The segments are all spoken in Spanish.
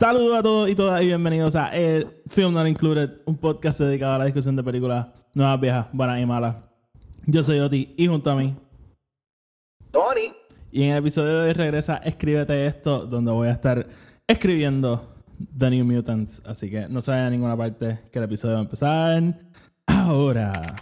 Saludos a todos y todas y bienvenidos a el Film Not Included, un podcast dedicado a la discusión de películas nuevas, viejas, buenas y malas. Yo soy Oti y junto a mí. Tony. Y en el episodio de hoy regresa Escríbete esto, donde voy a estar escribiendo The New Mutants. Así que no se vayan a ninguna parte, que el episodio va a empezar ahora.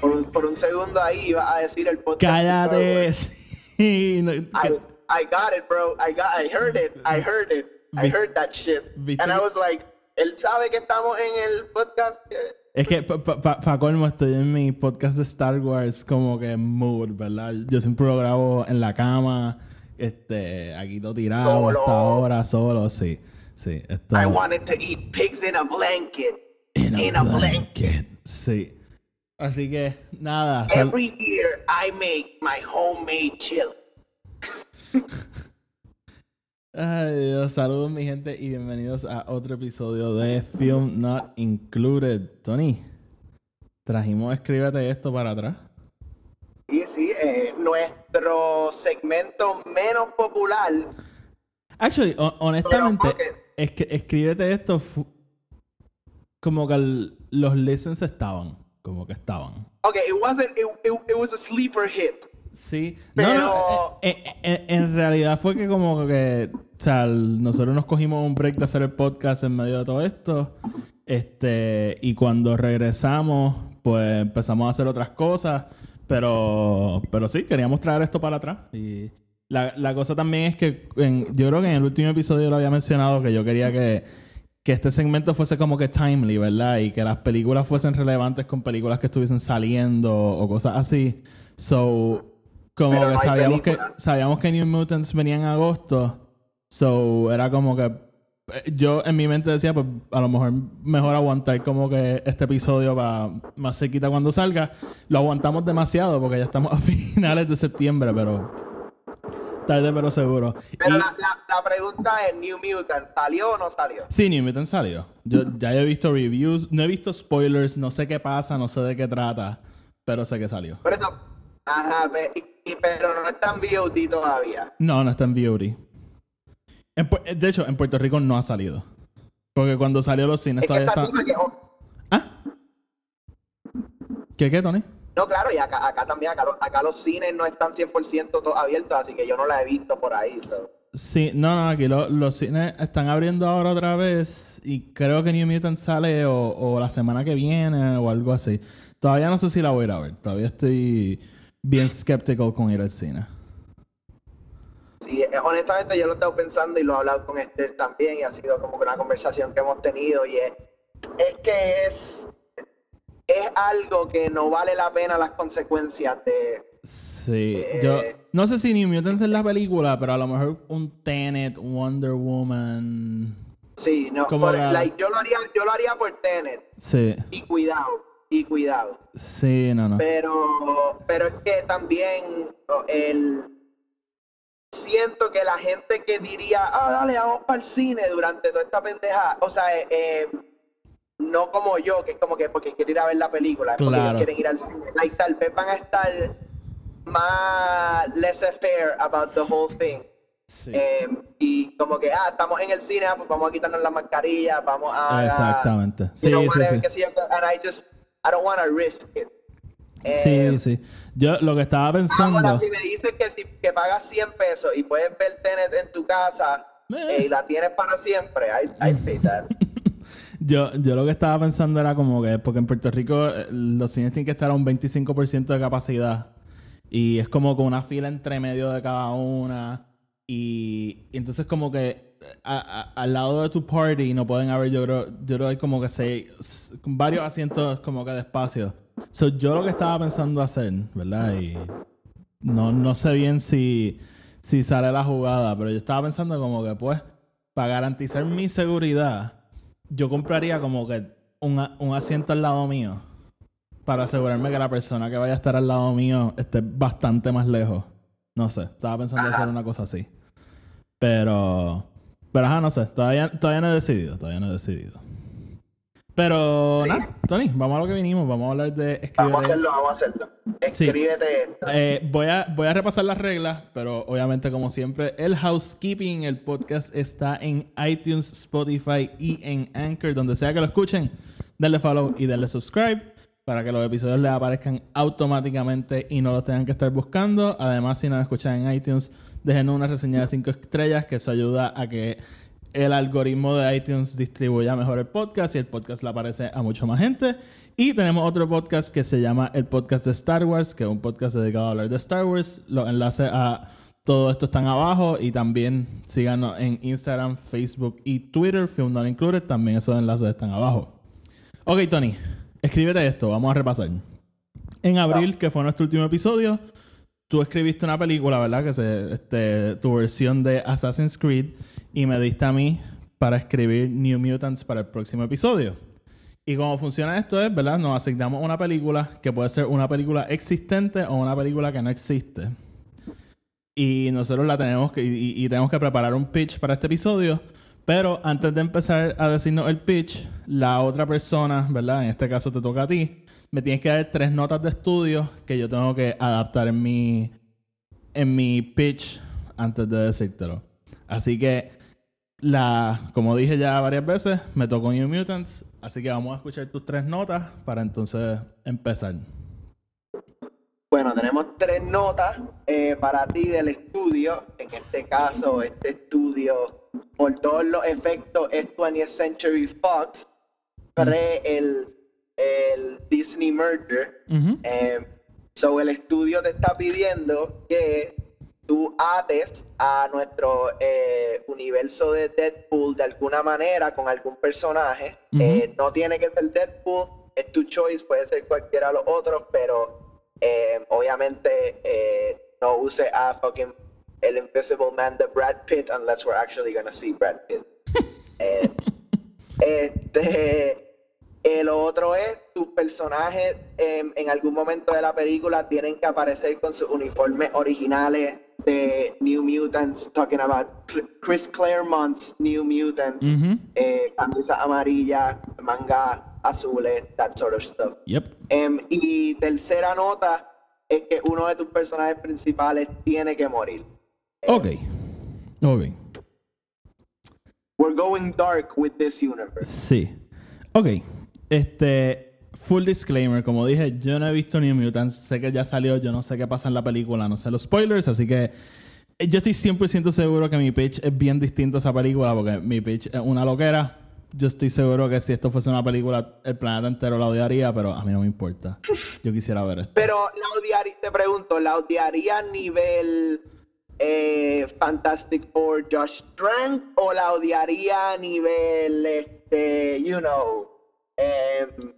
Por un, por un segundo ahí ibas a decir el podcast. Cállate. Sí, no- I, I got it, bro. I got I heard it. I heard it. I heard that shit. ¿Viste And I was like, él sabe que estamos en el podcast. que- Es que para pa, pa colmo estoy en mi podcast de Star Wars como que mood, ¿verdad? Yo siempre lo grabo en la cama, este, aquí todo tirado Solo. hasta ahora, solo, sí. Sí, esto I wanted to eat pigs in a blanket. in a in a blanket. Sí. Así que, nada. sal- Every year I make my homemade chili. Ay, Dios, saludos mi gente y bienvenidos a otro episodio de Film Not Included. Tony, trajimos Escríbete esto para atrás. Sí, sí, eh, nuestro segmento menos popular. Actually, ho- honestamente, ok. es que escríbete esto como que el- los listens estaban, como que estaban. Okay, it wasn't. It, it, it was a sleeper hit. Sí, no, Pero- no, eh, eh, eh, en realidad fue que como que, o sea, nosotros nos cogimos un break de hacer el podcast en medio de todo esto, este, y cuando regresamos, pues empezamos a hacer otras cosas, pero, pero sí, queríamos traer esto para atrás. Y la, la cosa también es que en- yo creo que en el último episodio lo había mencionado que yo quería que, que este segmento fuese como que timely, ¿verdad? Y que las películas fuesen relevantes con películas que estuviesen saliendo o cosas así. So, como Pero que no sabíamos que sabíamos que New Mutants venía en agosto. So, era como que eh, yo en mi mente decía, pues a lo mejor mejor aguantar como que este episodio para más cerquita cuando salga. Lo aguantamos demasiado porque ya estamos a finales de septiembre, pero tarde pero seguro. Pero Y- la, la, la pregunta es: New Mutant, ¿salió o no salió? Sí, New Mutant salió. Yo ya he visto reviews, no he visto spoilers, no sé qué pasa, no sé de qué trata, pero sé que salió. Por eso. Ajá, pero no está en VOD todavía. No, no está en VOD. De hecho, en Puerto Rico no ha salido. Porque cuando salió los cines Es todavía está está... así porque. oh, ¿Ah? ¿Qué qué, Tony? no, claro, y acá, acá también, acá, los- acá los cines no están 100% todos abiertos, así que yo no la he visto por ahí. so. Sí, no, no, aquí lo- los cines están abriendo ahora otra vez y creo que New Mutant sale o, o la semana que viene o algo así. Todavía no sé si la voy a ir a ver. Todavía estoy bien skeptical con ir al cine. Sí, eh, honestamente yo lo he estado pensando y lo he hablado con Esther también y ha sido como una conversación que hemos tenido y es, es que es, es algo que no vale la pena las consecuencias de... Sí, yo no sé si New Mutants es la película, pero a lo mejor un Tenet, Wonder Woman. Sí, no, por- la- like, yo, lo haría, yo lo haría por Tenet Sí, y cuidado, y cuidado. sí, no, no. Pero, pero es que también el siento que la gente que diría, ah, dale, vamos para el cine durante toda esta pendeja, o sea, eh, eh, no como yo, que es como que porque quiero ir a ver la película, es porque Claro. ellos quieren ir al cine. Like, tal vez van a estar más laissez-faire about the whole thing. Sí. Eh, y como que, ah, estamos en el cine, ah, pues vamos a quitarnos las mascarillas, vamos a... Exactamente. you Sí, know, sí, sí. and I just, I don't want to risk it. Sí, Eh, sí. Yo lo que estaba pensando. Ahora, si me dices que si que pagas 100 pesos y puedes ver Tenet en tu casa Eh. eh, y la tienes para siempre, I, I pay that. Yo, yo lo que estaba pensando era como que, porque en Puerto Rico los cines tienen que estar a un 25% de capacidad. Y es como con una fila entre medio de cada una. Y, y entonces como que a- al lado de tu party no pueden haber, yo creo, yo creo que hay como que seis, varios asientos como que de. So, yo lo que estaba pensando hacer, ¿verdad? Y no, no sé bien si, si sale la jugada, pero yo estaba pensando como que pues, para garantizar mi seguridad, yo compraría como que un, un asiento al lado mío. para asegurarme que la persona que vaya a estar al lado mío esté bastante más lejos. No sé, estaba pensando hacer una cosa así. Pero, pero ajá, no sé, todavía, todavía no he decidido, todavía no he decidido. Pero nada, Tony, vamos a lo que vinimos, vamos a hablar de escribir. Vamos a hacerlo, vamos a hacerlo. Escríbete. Eh, voy, a, voy a repasar las reglas, pero obviamente, como siempre, el housekeeping, el podcast está en iTunes, Spotify y en Anchor, donde sea que lo escuchen. Denle follow y denle subscribe para que los episodios les aparezcan automáticamente y no los tengan que estar buscando. Además, si nos escuchan en iTunes, déjenos una reseña de 5 estrellas, que eso ayuda a que el algoritmo de iTunes distribuya mejor el podcast y el podcast le aparece a mucha más gente. Y tenemos otro podcast que se llama el podcast de Star Wars, que es un podcast dedicado a hablar de Star Wars. Los enlaces a todo esto están abajo y también síganos en Instagram, Facebook y Twitter, Film Not Included. También esos enlaces están abajo. Ok, Tony, escríbete esto, vamos a repasar. En abril, que fue nuestro último episodio, tú escribiste una película, ¿verdad? Que se, este, tu versión de Assassin's Creed y me diste a mí para escribir New Mutants para el próximo episodio. Y cómo funciona esto es, ¿verdad? Nos asignamos una película que puede ser una película existente o una película que no existe. Y nosotros la tenemos que, y, tenemos que preparar un pitch para este episodio. Pero antes de empezar a decirnos el pitch, la otra persona, ¿verdad? En este caso te toca a ti me tienes que dar tres notas de estudio que yo tengo que adaptar en mi, en mi pitch antes de decírtelo. Así que, la, como dije ya varias veces, me tocó New Mutants. Así que vamos a escuchar tus tres notas para entonces empezar. Bueno, tenemos tres notas eh, para ti del estudio. En este caso, este estudio, por todos los efectos, es 20th Century Fox. Pre el el Disney merger. Eh, so el estudio te está pidiendo que tú ates a nuestro eh, universo de Deadpool de alguna manera con algún personaje. Eh, no tiene que ser Deadpool, es tu choice, puede ser cualquiera de los otros, pero obviamente no use a fucking el Invisible Man de Brad Pitt unless we're actually gonna see Brad Pitt. este el otro es, tus personajes em, en algún momento de la película tienen que aparecer con sus uniformes originales de New Mutants, talking about Chris Claremont's New Mutants, eh, camisa amarilla, manga azules, that sort of stuff. Yep. Em, y tercera nota es que uno de tus personajes principales tiene que morir. Ok. Ok. We're going dark with this universe. Sí. Ok. Este, full disclaimer, como dije, yo no he visto New Mutants, sé que ya salió, yo no sé qué pasa en la película, no sé los spoilers, así que eh, yo estoy 100% seguro que mi pitch es bien distinto a esa película, porque mi pitch es una loquera. Yo estoy seguro que si esto fuese una película, el planeta entero la odiaría, pero a mí no me importa. Yo quisiera ver esto. Pero la odiaría, te pregunto, ¿la odiaría a nivel eh, Fantastic Four Josh Trank o la odiaría a nivel, este, you know, Em,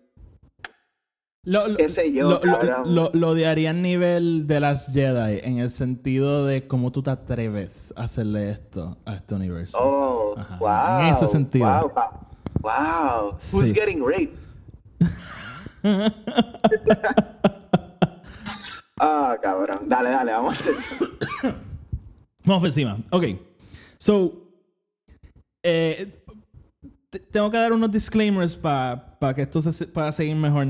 lo, ¿Qué sé yo? Lo, lo, odiaría a nivel de las Jedi, en el sentido de cómo tú te atreves a hacerle esto a este universo. Oh, wow. En ese sentido. Wow. wow. Who's getting raped? Ah, cabrón. Dale, dale, vamos a hacer. vamos por encima. Ok. So, eh, tengo que dar unos disclaimers para que esto se pueda seguir mejor.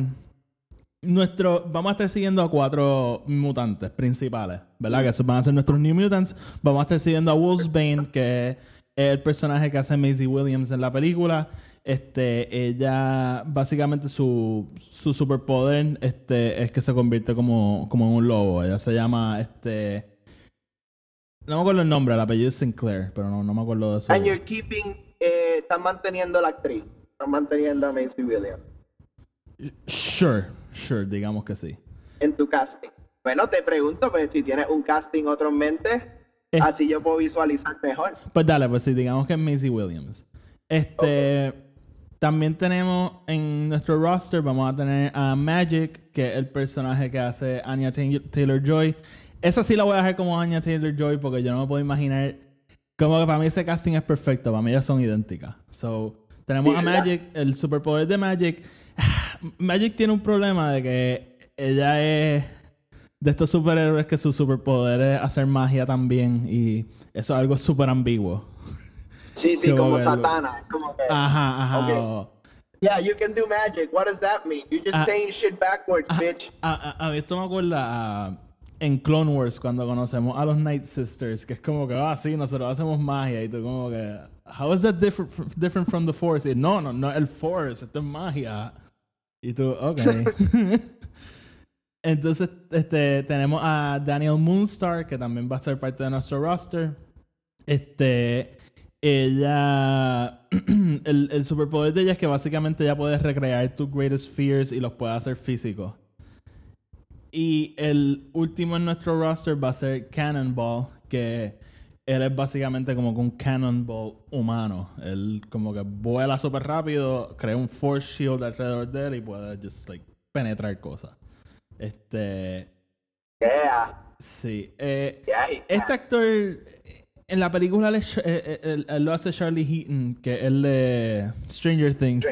Nuestro, vamos a estar siguiendo a cuatro mutantes principales, ¿verdad? Que esos van a ser nuestros New Mutants. Vamos a estar siguiendo a Wolfsbane, que es el personaje que hace Maisie Williams en la película. Este, ella, básicamente su, su superpoder este, es que se convierte como, como en un lobo. Ella se llama, este... No me acuerdo el nombre, el apellido es Sinclair, pero no, no me acuerdo de eso. And you're keeping eh, están manteniendo la actriz. Están manteniendo a Macy Williams. Sure, sure, digamos que sí. En tu casting. Bueno, te pregunto, pues si tienes un casting otro en mente, así yo puedo visualizar mejor. Pues dale, pues sí, digamos que es Macy Williams. Este. También tenemos en nuestro roster, vamos a tener a Magic, que es el personaje que hace Anya Taylor Joy. Esa sí la voy a dejar como Anya Taylor Joy porque yo no me puedo imaginar como que para mí ese casting es perfecto, para mí ellas son idénticas. So, tenemos a Magic, el superpoder de Magic. Magic tiene un problema de que ella es de estos superhéroes que su superpoder es hacer magia también y eso es algo súper ambiguo. Sí, sí, Como Satana. Como que, Ajá, ajá. O- yeah, you can do magic. What does that mean? You're just Ah. saying shit backwards, bitch. A, a- a esto me acuerda a- en Clone Wars cuando conocemos a los Night Sisters, que es como que, ah, sí, nosotros hacemos magia y tú como que, how is that different, different from the Force? Y, no, no, no, el Force, esto es magia. Y tú, ok. Entonces, este, tenemos a Daniel Moonstar, que también va a ser parte de nuestro roster. Este, ella, el, el superpoder de ella es que básicamente ella puede recrear tus greatest fears y los puede hacer físicos. Y el último en nuestro roster va a ser Cannonball, que él es básicamente como un Cannonball humano. Él como que vuela súper rápido, crea un force shield alrededor de él y puede just like penetrar cosas. Este, Yeah, sí. Eh, yeah. he- este actor, en la película él, eh, eh, él- él lo hace Charlie Heaton, que es el de Stranger Things.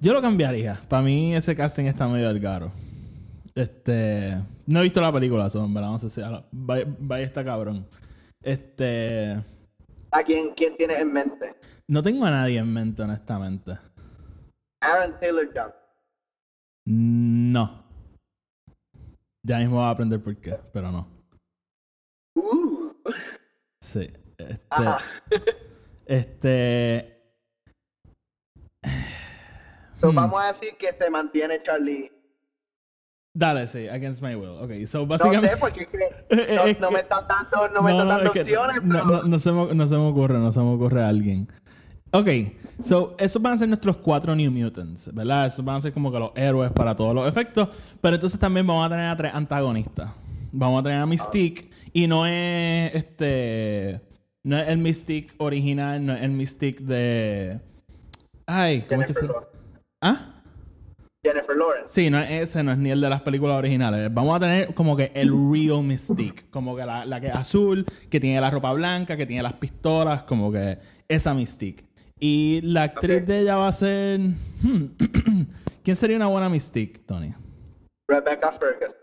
Yo lo cambiaría. Para mí ese casting está medio delgado. Este, no he visto la película, son, ¿verdad? No sé si vaya, está cabrón. Este, ¿A quién, quién tienes en mente? no tengo a nadie en mente, honestamente. Aaron Taylor Johnson. No. Ya mismo voy a aprender por qué, pero no. Uh. Sí. Este, Ajá. este, Hmm. Vamos a decir que se mantiene Charlie. Dale, sí, against my will. Ok, so No básicamente. sé, porque es que no, es no que- me están dando, no me están dando es opciones, no, pero... no, no se me, no se me ocurre, no se me ocurre a alguien. Ok, so, esos van a ser nuestros cuatro New Mutants, ¿verdad? Esos van a ser como que los héroes para todos los efectos. Pero entonces también vamos a tener a tres antagonistas. Vamos a tener a Mystique. Y no es este. No es el Mystique original, no es el Mystique de. Ay, ¿cómo es que se Lawrence. ¿Ah? Jennifer Lawrence. Sí, no es ese, no es ni el de las películas originales. Vamos a tener como que el real Mystique. Como que la, la que es azul, que tiene la ropa blanca, que tiene las pistolas, como que esa Mystique. Y la actriz de ella va a ser. hmm, ¿Quién sería una buena Mystique, Tony? Rebecca Ferguson.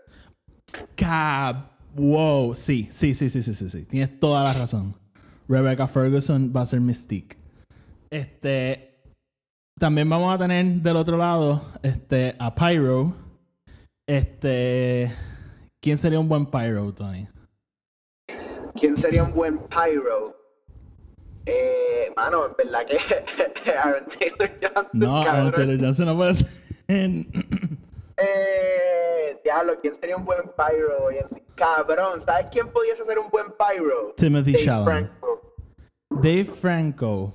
Cab. Wow, sí, sí, sí, sí, sí, sí, sí. Tienes toda la razón. Rebecca Ferguson va a ser Mystique. Este. También vamos a tener del otro lado este, a Pyro. Este. ¿Quién sería un buen Pyro, Tony? ¿Quién sería un buen pyro? Eh, mano, en verdad que Aaron Taylor Johnson. No, Aaron. Taylor Johnson no puede ser. Eh, diablo, ¿quién sería un buen pyro? Cabrón, ¿sabes quién pudiese ser un buen pyro? Timothy Dave. Franco. Dave Franco.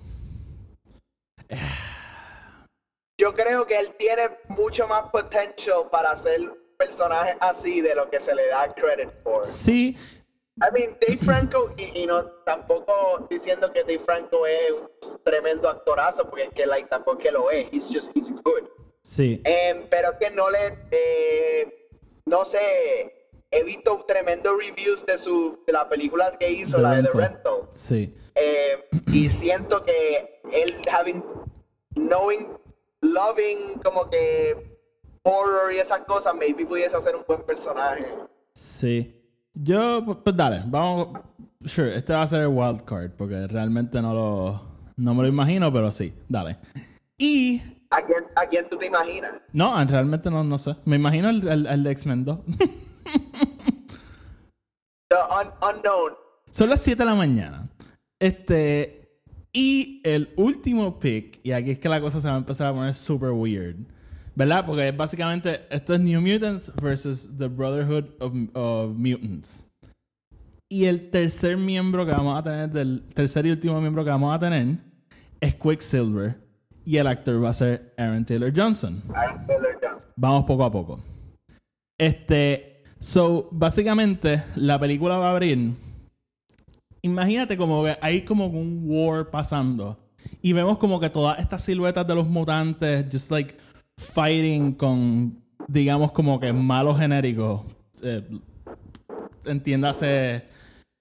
Yo creo que él tiene mucho más potential para ser un personaje así de lo que se le da credit for. Sí, I mean, Dave Franco, y, y no tampoco diciendo que Dave Franco es un tremendo actorazo, porque que, like, tampoco que lo es. He's just, he's good. sí. Em, pero que no le, eh, no sé, he visto tremendos reviews de su, de la película que hizo, The la de The Rental. Rental. Sí. Eh, y siento que él having, knowing, loving, como que horror y esas cosas, maybe pudiese hacer un buen personaje. Sí. Yo, pues, pues dale, vamos. Sure, este va a ser el wild card, porque realmente no lo. No me lo imagino, pero sí, dale. Y. ¿A quién, a quién tú te imaginas? No, realmente no, no sé. Me imagino el, el, X-Men 2. The un- unknown. Son las 7 de la mañana. Este. Y el último pick, y aquí es que la cosa se va a empezar a poner super weird. ¿Verdad? Porque básicamente esto es New Mutants versus The Brotherhood of, of Mutants. Y el tercer miembro que vamos a tener, del tercer y último miembro que vamos a tener, es Quicksilver. Y el actor va a ser Aaron Taylor Johnson. Aaron Taylor Johnson. Vamos poco a poco. Este, so, básicamente, la película va a abrir. Imagínate como que hay como un war pasando. Y vemos como que todas estas siluetas de los mutantes, just like fighting con, digamos, como que malos genéricos. Eh, entiéndase,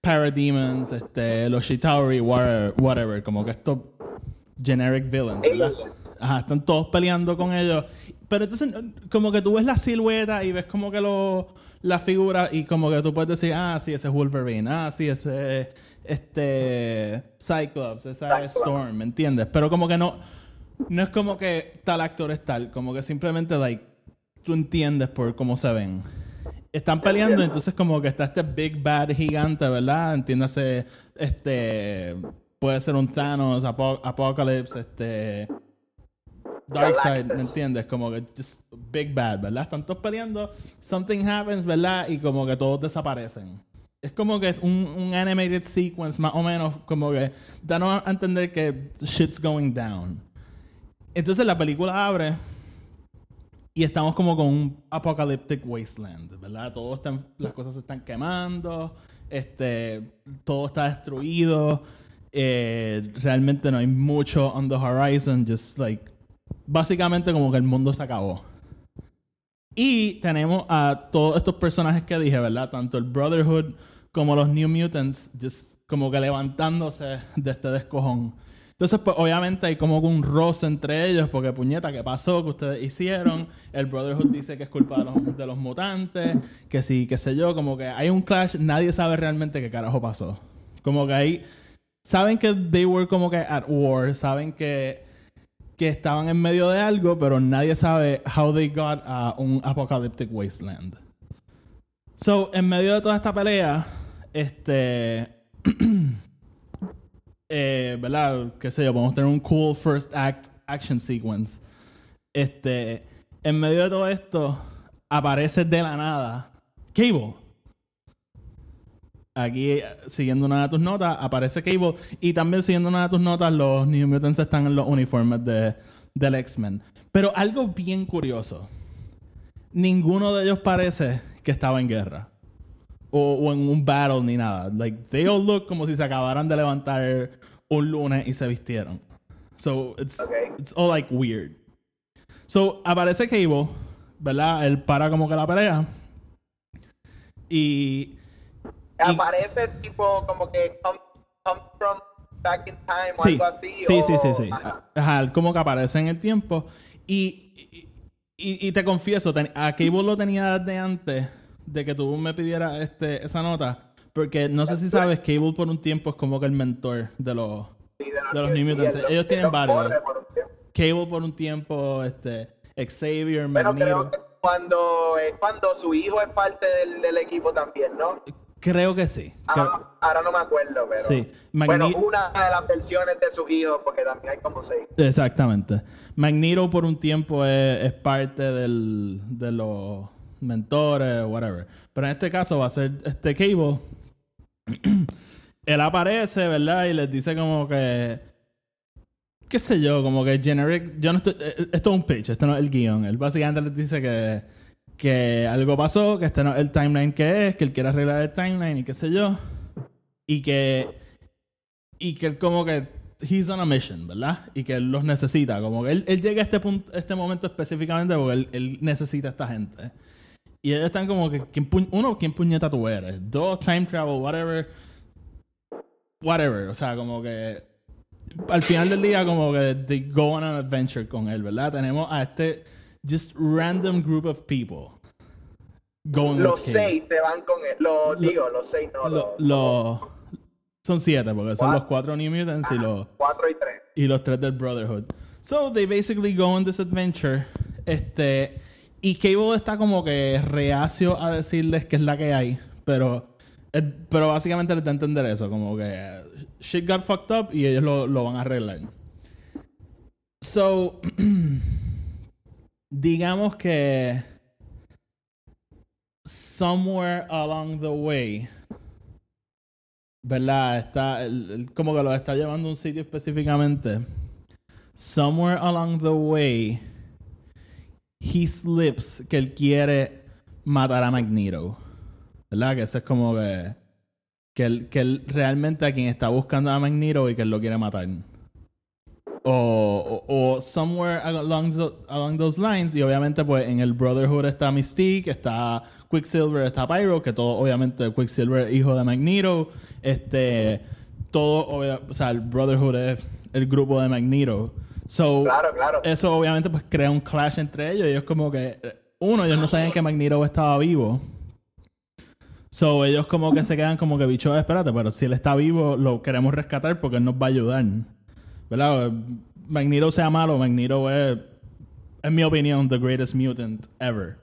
Parademons, este, los Chitauri, whatever, whatever, como que estos generic villains, ¿verdad? Ajá, están todos peleando con ellos. pero entonces, como que tú ves la silueta y ves como que lo, la figura y como que tú puedes decir, ah, sí, ese es Wolverine, ah, sí, ese es este Cyclops, esa es Storm, ¿me entiendes? Pero como que no, no es como que tal actor es tal, como que simplemente, like, tú entiendes por cómo se ven. Están peleando, entonces como que está este Big Bad gigante, ¿verdad? Entiéndase, este, puede ser un Thanos, Apocalypse, este Darkseid, ¿me entiendes? Como que just big bad, ¿verdad? Están todos peleando, something happens, ¿verdad? Y como que todos desaparecen. Es como que un, un animated sequence, más o menos, como que danos a entender que shit's going down. Entonces la película abre y estamos como con un apocalyptic wasteland, ¿verdad? Todo están, las cosas se están quemando, este, todo está destruido. Eh, realmente no hay mucho on the horizon, just like básicamente como que el mundo se acabó. Y tenemos a todos estos personajes que dije, ¿verdad? Tanto el Brotherhood como los New Mutants, just como que levantándose de este descojón. Entonces, pues obviamente hay como un roce entre ellos, porque puñeta, ¿qué pasó? ¿Qué ustedes hicieron? El Brotherhood dice que es culpa de los, de los mutantes, que sí, qué sé yo, como que hay un clash, nadie sabe realmente qué carajo pasó. Como que ahí, saben que they were como que at war, saben que que estaban en medio de algo, pero nadie sabe how they got a un apocalyptic wasteland. So, en medio de toda esta pelea, este. eh, ¿Verdad? Qué sé yo, podemos tener un cool first act action sequence. Este. En medio de todo esto, aparece de la nada Cable aquí, siguiendo una de tus notas, aparece Cable. Y también siguiendo una de tus notas, los New Mutants están en los uniformes de, del X-Men. Pero algo bien curioso. Ninguno de ellos parece que estaba en guerra. O, en un battle ni nada. Like, they all look como si se acabaran de levantar un lunes y se vistieron. So, it's, it's all like weird. So, aparece Cable, ¿verdad? Él para como que la pelea. Y aparece tipo como que come, from back in time o algo así. Sí, sí, sí, sí. Ajá. como que aparece en el tiempo. Y, y, te confieso, a Cable lo tenía desde antes de que tú me pidieras este, esa nota. Porque no sé si sabes, Cable por un tiempo es como que el mentor de los, de los, New Mutants. Ellos tienen varios. Cable por un tiempo, este, Xavier, Magneto. cuando, eh, cuando su hijo es parte del, del equipo también, ¿no? Creo que sí. Ahora, no me acuerdo, pero. Sí. Bueno, una de las versiones de sus hijos, porque también hay como seis. Exactamente. Magneto por un tiempo es, parte del, de los mentores, whatever. Pero en este caso va a ser este Cable. Él aparece, ¿verdad? Y les dice como que. ¿Qué sé yo? Como que generic. Yo no estoy. Eh, esto es un pitch, esto no es el guion. Él básicamente les dice que que algo pasó, que este no es el timeline que es, que él quiere arreglar el timeline y qué sé yo. Y que. Y que él como que. He's on a mission, ¿verdad? Y que él los necesita. Como que él, él llega a este, punto, este momento específicamente porque él, él, necesita a esta gente. Y ellos están como que. uno, ¿quién puñeta tú eres? Dos, time travel, whatever. Whatever. O sea, como que. Al final del día, como que they go on an adventure con él, ¿verdad? Tenemos a este just random group of people. Going los seis te van con él. Lo, digo, los seis no. Lo, son siete, porque son los cuatro New Mutants y los. Cuatro y tres. Y los tres del Brotherhood. So they basically go on this adventure. Este. Y Cable está como que reacio a decirles que es la que hay. Pero. pero básicamente les da a entender eso. Como que. Shit got fucked up y ellos lo, lo van a arreglar. So. digamos que somewhere along the way, ¿verdad? Está como que lo está llevando a un sitio específicamente. Somewhere along the way, he slips que él quiere matar a Magneto. ¿Verdad? Que eso es como que que él, que él realmente a quien está buscando a Magneto y que él lo quiere matar o, o, somewhere along, along those lines. Y obviamente, pues en el Brotherhood está Mystique, está Quicksilver, está Pyro, que todo, obviamente, Quicksilver hijo de Magneto. Este, todo, o sea, el Brotherhood es el grupo de Magneto. So, Claro, claro. eso obviamente pues crea un clash entre ellos. Ellos como que, uno, ellos no sabían que Magneto estaba vivo. So, ellos como que se quedan como que, bicho, espérate, pero si él está vivo, lo queremos rescatar porque él nos va a ayudar. ¿Verdad? Magneto sea malo, Magneto es, en mi opinión, the greatest mutant ever.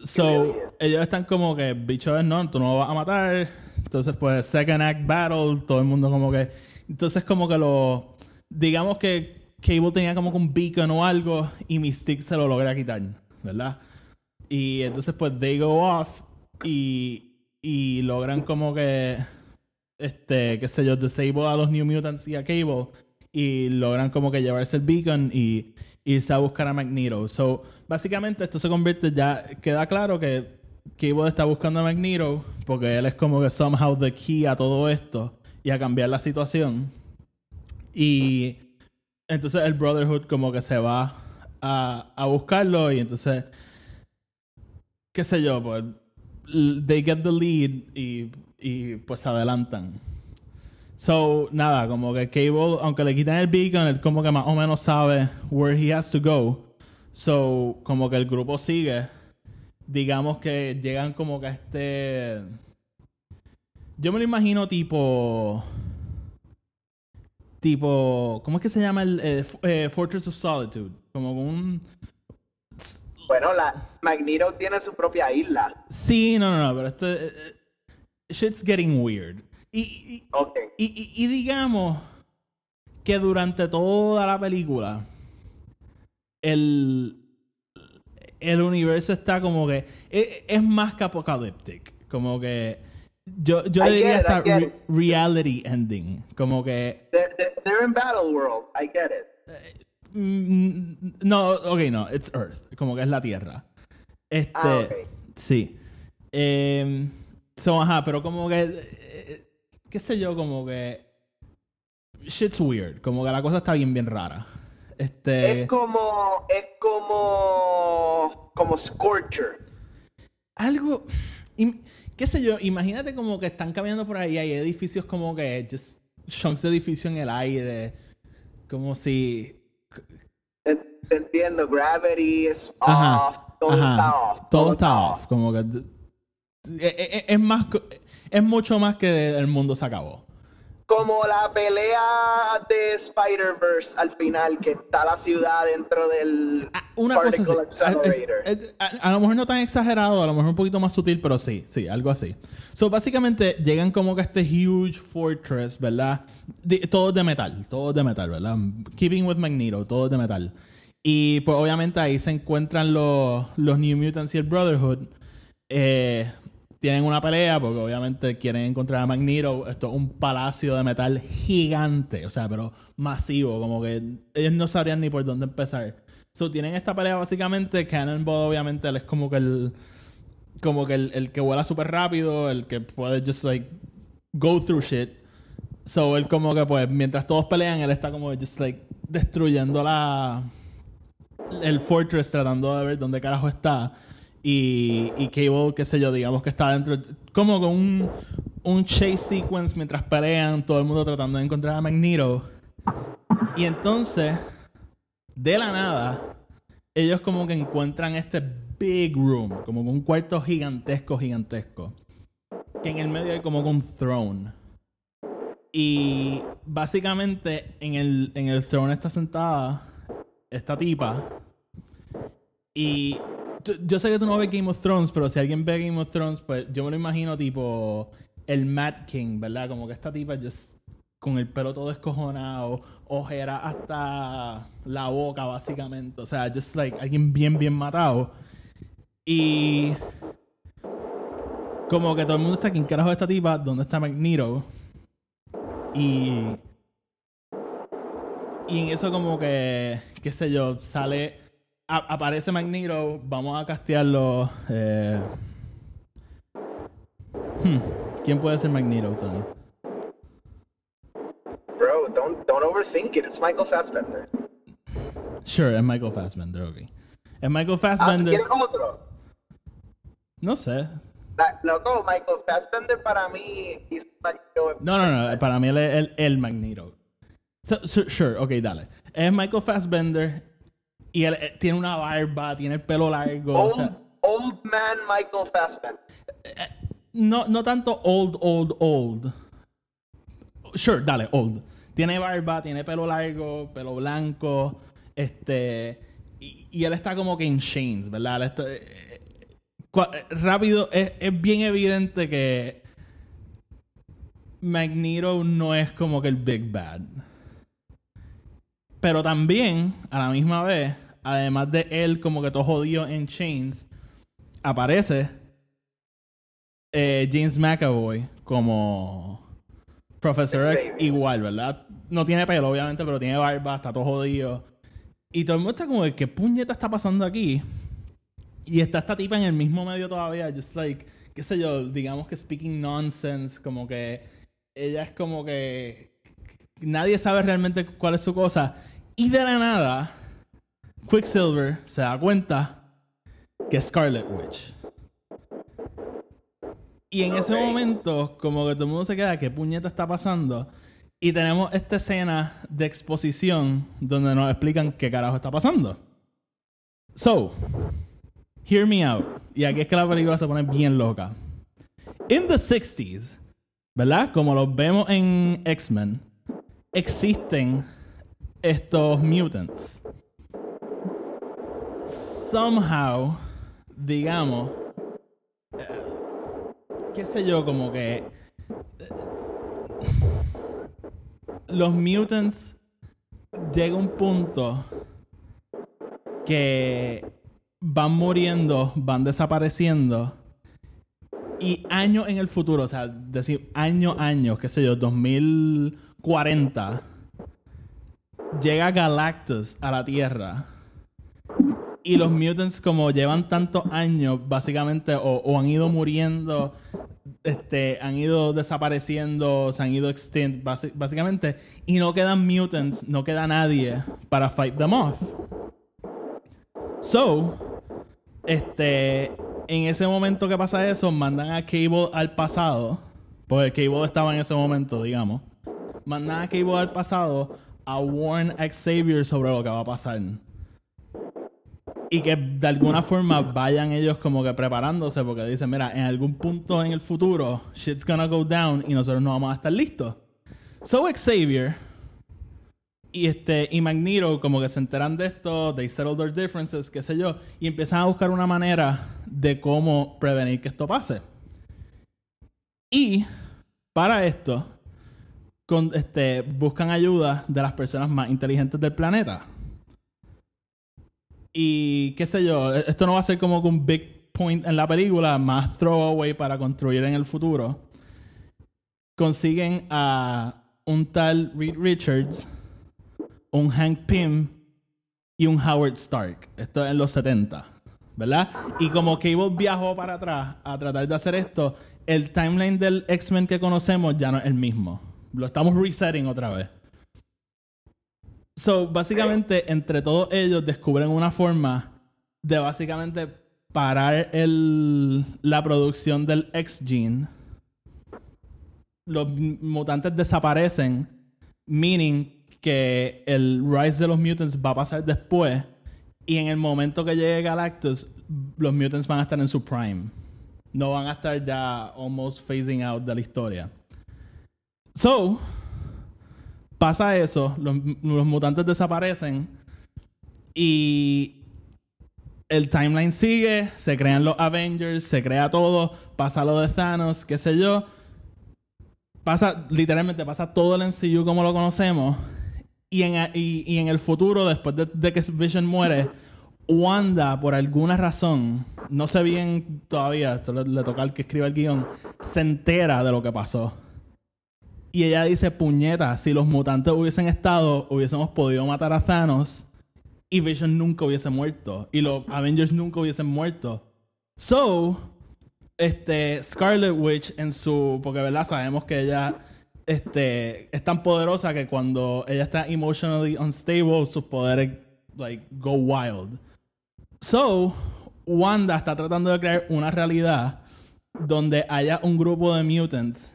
So, ellos están como que, bicho, no, tú no lo vas a matar. Entonces, pues, second act battle, todo el mundo como que... Entonces, como que lo... Digamos que Cable tenía como que un beacon o algo y Mystique se lo logra quitar, ¿verdad? Y entonces, pues, they go off y, y logran como que, este, qué sé yo, disable a los New Mutants y a Cable y logran como que llevarse el beacon y irse a buscar a Magneto. So, básicamente esto se convierte ya, queda claro que Cable está buscando a Magneto porque él es como que somehow the key a todo esto y a cambiar la situación. Y entonces el Brotherhood como que se va a, a buscarlo y entonces, qué sé yo, pues, they get the lead y, y pues adelantan. So, nada, como que Cable, aunque le quitan el beacon, él como que más o menos sabe where he has to go. So, como que el grupo sigue. Digamos que llegan como que a este... Yo me lo imagino tipo... Tipo... ¿Cómo es que se llama el eh, eh, Fortress of Solitude? Como un... Bueno, la Magneto tiene su propia isla. Sí, no, no, no, pero esto... eh, eh, shit's getting weird. Y, y. Y, y- digamos que durante toda la película el, el universo está como que es, es más que apocalíptico. Como que yo, yo I diría hasta re- reality ending. Como que They're, they're, in Battle World. I get it. mm, no, ok, no, it's Earth. Como que es la Tierra. Este, Ah, ok. sí. Eh, so, ajá, pero como que eh, qué sé yo, como que shit's weird. Como que la cosa está bien, bien rara. Este. Es como. Es como. Como Scorcher. algo. ¿Qué sé yo? Imagínate como que están caminando por ahí. Hay edificios como que. Just chunks de edificio en el aire. Como si. Te, entiendo. Gravity is Ajá, off. Todo ajá, está off. Todo está off. Como que. Es, es- es más. Es mucho más que el mundo se acabó. Como la pelea de Spider-Verse al final, que está la ciudad dentro del Ah, Una cosa así. Ah, es- a, a lo mejor no tan exagerado, a lo mejor un poquito más sutil, pero sí, sí, algo así. So, básicamente llegan como que a este huge fortress, ¿verdad? De, todo de metal, todo de metal, ¿verdad? Keeping with Magneto, todo de metal. Y pues obviamente ahí se encuentran los, los New Mutants y el Brotherhood. Eh, tienen una pelea porque obviamente quieren encontrar a Magneto. Esto es un palacio de metal gigante, o sea, pero masivo, como que ellos no sabrían ni por dónde empezar. So, tienen esta pelea básicamente. Cannonball, obviamente, él es como que el. Como que el, el que vuela súper rápido, el que puede just like go through shit. So, él como que pues, mientras todos pelean, él está como just like destruyendo la. El fortress, tratando de ver dónde carajo está. Y, y Cable, qué sé yo, digamos que está dentro. Como con un, un chase sequence mientras pelean, todo el mundo tratando de encontrar a Magneto. Y entonces, de la nada, ellos como que encuentran este big room, como un cuarto gigantesco, gigantesco. Que en el medio hay como un throne. Y básicamente en el, en el throne está sentada esta tipa. Y yo sé que tú no ves Game of Thrones, pero si alguien ve Game of Thrones, pues yo me lo imagino tipo el Mad King, ¿verdad? Como que esta tipa just con el pelo todo escojonado, ojera hasta la boca, básicamente. O sea, just like alguien bien, bien matado. Y como que todo el mundo está, ¿quién carajo es esta tipa? ¿Dónde está Magneto? Y y en eso como que, qué sé yo, sale, aparece Magneto, vamos a castearlo. eh, hmm, ¿Quién puede ser Magneto, Tony? Bro, don't, don't overthink it. It's Michael Fassbender. Sure, es Michael Fassbender, ok. Es Michael Ah, ¿tú Fassbender. otro? no sé. La- loco, Michael Fassbender para mí is Magneto. No, no, no. Para mí él es el, el Magneto. So- so- sure, ok, dale. Es Michael Fassbender y él eh, tiene una barba, tiene el pelo largo. o Old, sea, old man Michael Fassbender. no, no tanto old, old, old. Sure, dale, old. Tiene barba, tiene pelo largo, pelo blanco, este... Y, y él está como que en chains, ¿verdad? Él está- eh, cua- eh, rápido, es, es bien evidente que Magneto no es como que el Big Bad. Pero también, a la misma vez, además de él como que todo jodido en chains, aparece eh, James McAvoy como Professor X igual, ¿verdad? No tiene pelo, obviamente, pero tiene barba, está todo jodido. Y todo el mundo está como de, ¿qué puñeta está pasando aquí? Y está esta tipa en el mismo medio todavía, just like, qué sé yo, digamos que speaking nonsense, como que ella es como que nadie sabe realmente cuál es su cosa. Y de la nada, Quicksilver se da cuenta que es Scarlet Witch. Y en ese momento, como que todo el mundo se queda, ¿qué puñeta está pasando? Y tenemos esta escena de exposición donde nos explican qué carajo está pasando. So, hear me out. Y aquí es que la película se pone bien loca. In the 60s, ¿verdad? Como los vemos en X-Men, existen estos mutants. Somehow, digamos, eh, qué sé yo, como que eh, los mutants llega un punto que van muriendo, van desapareciendo y años en el futuro, o sea, decir años, años, qué sé yo, 2040, llega Galactus a la Tierra. Y los mutants, como llevan tantos años, básicamente, o, han ido muriendo, este, han ido desapareciendo, se han ido extinct, básicamente, y no quedan mutants, no queda nadie para fight them off. So, este, en ese momento que pasa eso, mandan a Cable al pasado, porque Cable estaba en ese momento, digamos. Mandan a Cable al pasado a warn a Xavier sobre lo que va a pasar. Y que de alguna forma vayan ellos como que preparándose, porque dicen, mira, en algún punto en el futuro, shit's gonna go down y nosotros no vamos a estar listos. So Xavier y este y Magneto como que se enteran de esto, they settle their differences, qué sé yo, y empiezan a buscar una manera de cómo prevenir que esto pase. Y para esto este, buscan ayuda de las personas más inteligentes del planeta. Y qué sé yo, e- esto no va a ser como un big point en la película, más throwaway para construir en el futuro. Consiguen a un tal Reed Richards, un Hank Pym y un Howard Stark. Esto en los 70, ¿verdad? Y como Cable viajó para atrás a tratar de hacer esto, el timeline del X-Men que conocemos ya no es el mismo. Lo estamos resetting otra vez. So, básicamente, entre todos ellos descubren una forma de básicamente parar el, la producción del X-Gene. Los mutantes desaparecen, meaning que el rise de los mutants va a pasar después. Y en el momento que llegue Galactus, los mutants van a estar en su prime. No van a estar ya almost phasing out de la historia. So, pasa eso, los, los mutantes desaparecen y el timeline sigue, se crean los Avengers, se crea todo, pasa lo de Thanos, qué sé yo. Pasa, literalmente pasa todo el MCU como lo conocemos. Y en, y, y en el futuro, después de, de que Vision muere, Wanda, por alguna razón, no sé bien todavía, esto le, toca al que escriba el guion, se entera de lo que pasó. Y ella dice, puñeta, si los mutantes hubiesen estado, hubiésemos podido matar a Thanos y Vision nunca hubiese muerto. Y los Avengers nunca hubiesen muerto. So, este, Scarlet Witch en su... Porque, ¿verdad? Sabemos que ella este, es tan poderosa que cuando ella está emotionally unstable, sus poderes, like, go wild. So, Wanda está tratando de crear una realidad donde haya un grupo de mutants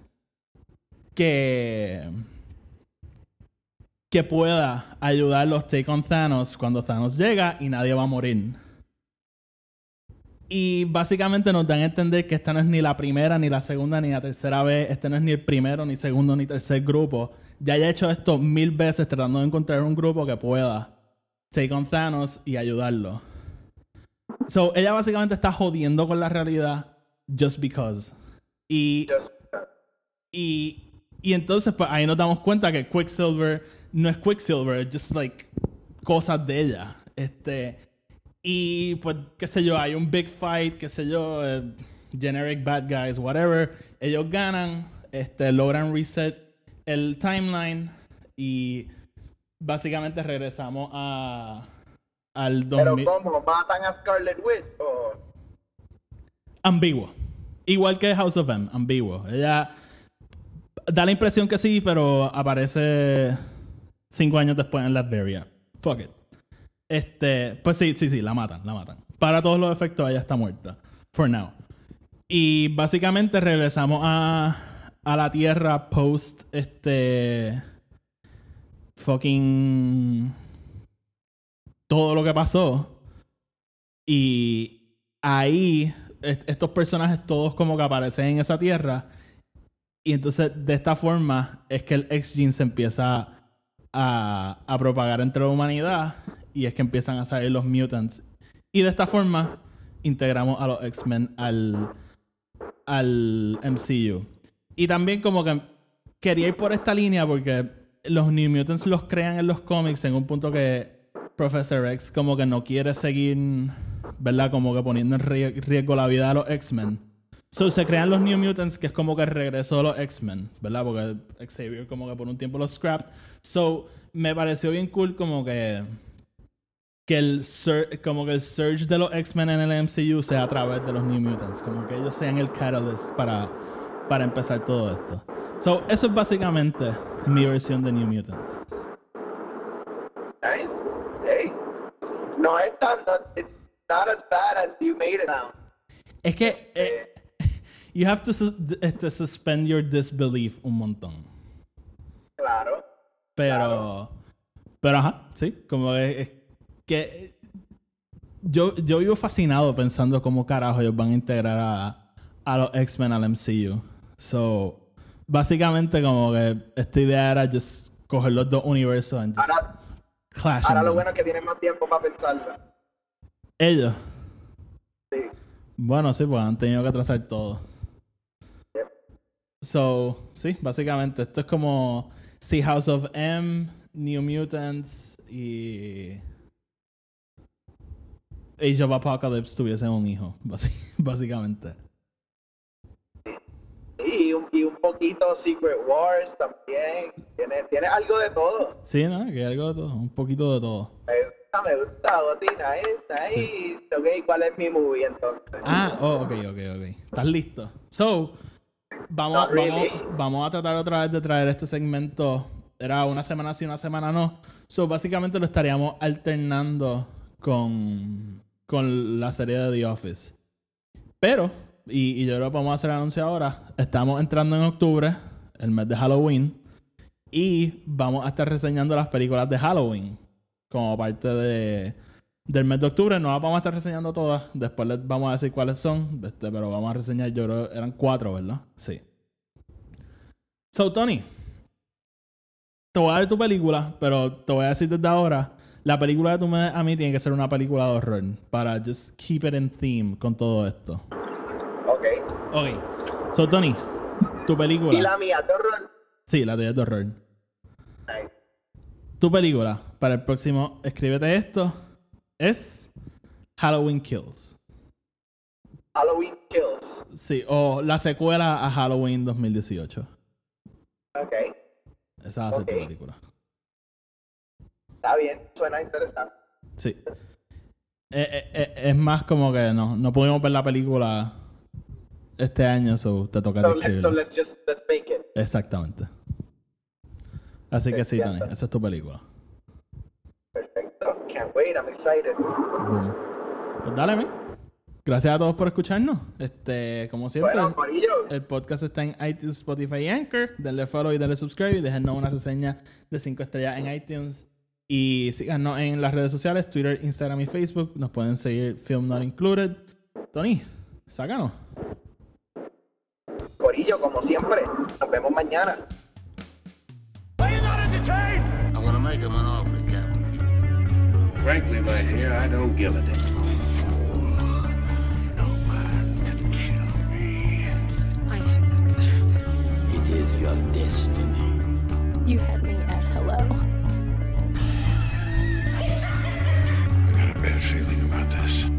que que pueda ayudarlos take on Thanos cuando Thanos llega y nadie va a morir. Y básicamente nos dan a entender que esta no es ni la primera, ni la segunda, ni la tercera vez. Este no es ni el primero, ni segundo, ni tercer grupo. Ya haya hecho esto mil veces tratando de encontrar un grupo que pueda take on Thanos y ayudarlo. So, ella básicamente está jodiendo con la realidad just because. Y, Just- y, y entonces pues ahí nos damos cuenta que Quicksilver no es Quicksilver, es just like cosas de ella. Este, y pues, qué sé yo, hay un big fight, qué sé yo, eh, generic bad guys, whatever. Ellos ganan, este, logran reset el timeline y básicamente regresamos a al Pero 2000. ¿cómo? ¿Matan a Scarlet Witch? ¿O ambiguo. Igual que House of M, ambiguo. Ella da la impresión que sí, pero aparece cinco años después en Latveria. Fuck it. Este, pues sí, sí, sí, la matan, la matan. Para todos los efectos, ella está muerta. For now. Y básicamente regresamos a, a la Tierra post este fucking todo lo que pasó. Y ahí est- estos personajes todos como que aparecen en esa tierra. Y entonces de esta forma es que el X-Gene se empieza a, a propagar entre la humanidad. Y es que empiezan a salir los mutants. Y de esta forma integramos a los X-Men al, al MCU. Y también como que quería ir por esta línea porque los New Mutants los crean en los cómics en un punto que Professor X como que no quiere seguir, ¿verdad? Como que poniendo en rie- riesgo la vida de los X-Men. So se crean los New Mutants que es como que el regreso de los X-Men, ¿verdad? Porque Xavier como que por un tiempo los scrap. So me pareció bien cool como que que el sur- como que el surge de los X-Men en el MCU sea a través de los New Mutants, como que ellos sean el catalyst para para empezar todo esto. So, eso es básicamente mi versión de New Mutants. Nice. Hey. No es tan. No, it's not as bad as you made it sound. Es que eh, you have to sus- este, suspend your disbelief un montón. Claro. Pero, pero ajá, sí, como es, es que yo, yo vivo fascinado pensando cómo carajo ellos van a integrar a, a los X-Men al MCU. So, básicamente como que esta idea era just coger los dos universos and just Ahora, clash ahora lo bueno es que tienen más tiempo para pensarlo. Ellos. Sí. Bueno, sí, pues han tenido que atrasar todo. So, sí, básicamente esto es como si House of M, New Mutants y Age of Apocalypse tuviesen un hijo, básicamente. Y un, y un poquito Secret Wars también. Tiene, tiene algo de todo. Sí, ¿no? Que hay algo de todo, un poquito de todo. Me gusta, me gusta, Oti, nice, nice. Ok, ¿cuál es mi movie entonces? Ah, oh, ok, ok, ok. ¿Estás listo? So, vamos, really. vamos, vamos a tratar otra vez de traer este segmento. Era una semana sí, una semana no. So, básicamente lo estaríamos alternando con, con la serie de The Office. Pero, y, y yo creo que vamos a hacer el anuncio ahora, estamos entrando en octubre, el mes de Halloween, y vamos a estar reseñando las películas de Halloween como parte de, del mes de octubre. No las vamos a estar reseñando todas, después les vamos a decir cuáles son, este, pero vamos a reseñar, yo creo eran cuatro, ¿verdad? Sí. So, Tony, te voy a dar tu película, pero te voy a decir desde ahora, la película que tú me a mí tiene que ser una película de horror para just keep it in theme con todo esto. Ok. Ok. So, Tony, tu película. Y la mía, de horror. Sí, la tuya es de horror. Nice. Tu película para el próximo, escríbete esto, es Halloween Kills. Halloween Kills. Sí, o la secuela a Halloween 2018. Ok. Esa va a ser tu Ok. película. Está bien, suena interesante. Sí. Eh, eh, eh, es más como que no, no pudimos ver la película este año, so te toca So, let- so escribirla. let's just let's make it. Exactamente. Así que sí, Tony, esa es tu película. Wait, I'm excited. Boom. Pues dale, men. gracias a todos por escucharnos. Este, como siempre, Bueno, el podcast está en iTunes, Spotify y Anchor. Denle follow y denle subscribe y déjennos una reseña de 5 estrellas en iTunes. Y síganos en las redes sociales, Twitter, Instagram y Facebook. Nos pueden seguir Film Not Included. Tony, sácanos. Corillo, como siempre, nos vemos mañana. I'm gonna make him an offer. Frankly, my dear, I don't give a damn. No man can kill me. I am not. It is your destiny. You had me at hello. I got a bad feeling about this.